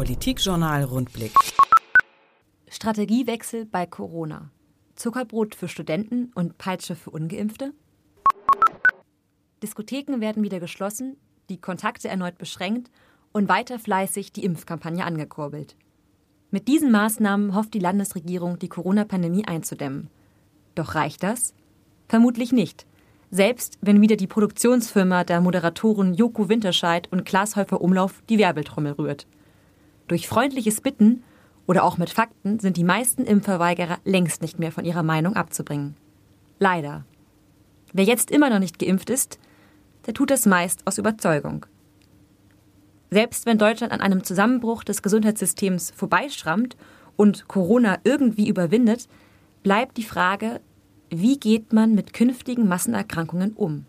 Politikjournal Rundblick. Strategiewechsel bei Corona. Zuckerbrot für Studenten und Peitsche für ungeimpfte? Diskotheken werden wieder geschlossen, die Kontakte erneut beschränkt und weiter fleißig die Impfkampagne angekurbelt. Mit diesen Maßnahmen hofft die Landesregierung, die Corona-Pandemie einzudämmen. Doch reicht das? Vermutlich nicht. Selbst wenn wieder die Produktionsfirma der Moderatoren Joko Winterscheid und Klaas Häufer Umlauf die Werbeltrommel rührt. Durch freundliches Bitten oder auch mit Fakten sind die meisten Impfverweigerer längst nicht mehr von ihrer Meinung abzubringen. Leider. Wer jetzt immer noch nicht geimpft ist, der tut das meist aus Überzeugung. Selbst wenn Deutschland an einem Zusammenbruch des Gesundheitssystems vorbeischrammt und Corona irgendwie überwindet, bleibt die Frage, wie geht man mit künftigen Massenerkrankungen um?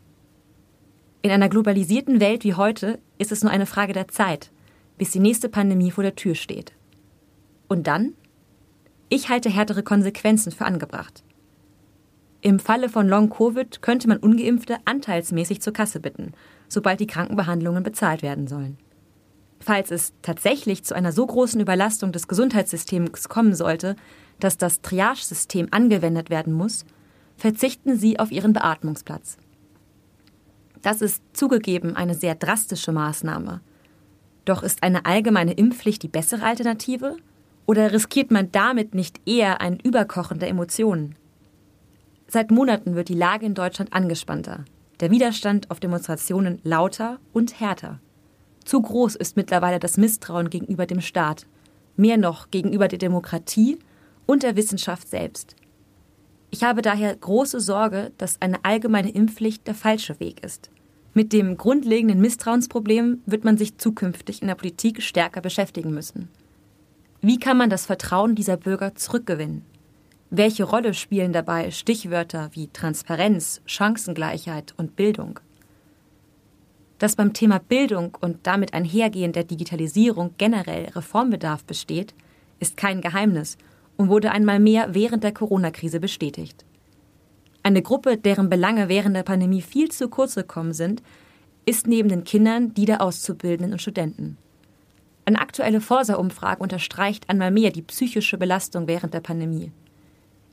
In einer globalisierten Welt wie heute ist es nur eine Frage der Zeit, bis die nächste Pandemie vor der Tür steht. Und dann? Ich halte härtere Konsequenzen für angebracht. Im Falle von Long-Covid könnte man ungeimpfte anteilsmäßig zur Kasse bitten, sobald die Krankenbehandlungen bezahlt werden sollen. Falls es tatsächlich zu einer so großen Überlastung des Gesundheitssystems kommen sollte, dass das Triage-System angewendet werden muss, verzichten sie auf ihren Beatmungsplatz. Das ist zugegeben eine sehr drastische Maßnahme. Doch ist eine allgemeine Impfpflicht die bessere Alternative? Oder riskiert man damit nicht eher ein Überkochen der Emotionen? Seit Monaten wird die Lage in Deutschland angespannter, der Widerstand auf Demonstrationen lauter und härter. Zu groß ist mittlerweile das Misstrauen gegenüber dem Staat, mehr noch gegenüber der Demokratie und der Wissenschaft selbst. Ich habe daher große Sorge, dass eine allgemeine Impfpflicht der falsche Weg ist. Mit dem grundlegenden Misstrauensproblem wird man sich zukünftig in der Politik stärker beschäftigen müssen. Wie kann man das Vertrauen dieser Bürger zurückgewinnen? Welche Rolle spielen dabei Stichwörter wie Transparenz, Chancengleichheit und Bildung? Dass beim Thema Bildung und damit einhergehend der Digitalisierung generell Reformbedarf besteht, ist kein Geheimnis und wurde einmal mehr während der Corona-Krise bestätigt. Eine Gruppe, deren Belange während der Pandemie viel zu kurz gekommen sind, ist neben den Kindern die der Auszubildenden und Studenten. Eine aktuelle Forsa-Umfrage unterstreicht einmal mehr die psychische Belastung während der Pandemie.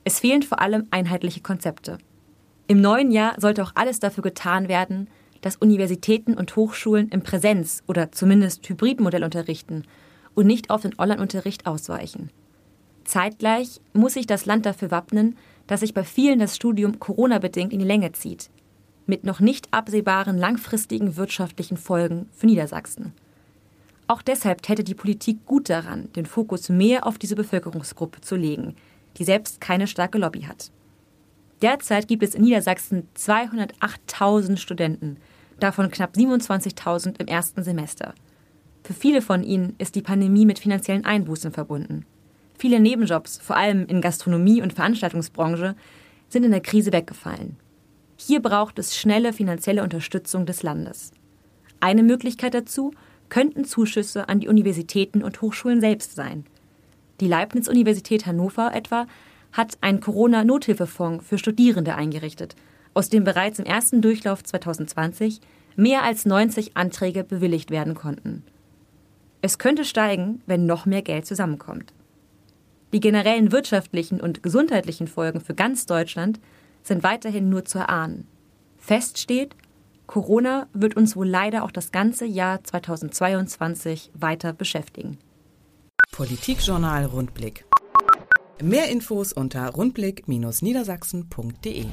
Es fehlen vor allem einheitliche Konzepte. Im neuen Jahr sollte auch alles dafür getan werden, dass Universitäten und Hochschulen im Präsenz- oder zumindest Hybridmodell unterrichten und nicht auf den Online-Unterricht ausweichen. Zeitgleich muss sich das Land dafür wappnen, dass sich bei vielen das Studium Corona-bedingt in die Länge zieht, mit noch nicht absehbaren langfristigen wirtschaftlichen Folgen für Niedersachsen. Auch deshalb täte die Politik gut daran, den Fokus mehr auf diese Bevölkerungsgruppe zu legen, die selbst keine starke Lobby hat. Derzeit gibt es in Niedersachsen 208.000 Studenten, davon knapp 27.000 im ersten Semester. Für viele von ihnen ist die Pandemie mit finanziellen Einbußen verbunden. Viele Nebenjobs, vor allem in Gastronomie und Veranstaltungsbranche, sind in der Krise weggefallen. Hier braucht es schnelle finanzielle Unterstützung des Landes. Eine Möglichkeit dazu könnten Zuschüsse an die Universitäten und Hochschulen selbst sein. Die Leibniz-Universität Hannover etwa hat einen Corona-Nothilfefonds für Studierende eingerichtet, aus dem bereits im ersten Durchlauf 2020 mehr als 90 Anträge bewilligt werden konnten. Es könnte steigen, wenn noch mehr Geld zusammenkommt. Die generellen wirtschaftlichen und gesundheitlichen Folgen für ganz Deutschland sind weiterhin nur zu erahnen. Fest steht, Corona wird uns wohl leider auch das ganze Jahr 2022 weiter beschäftigen. Politikjournal Rundblick. Mehr Infos unter rundblick-niedersachsen.de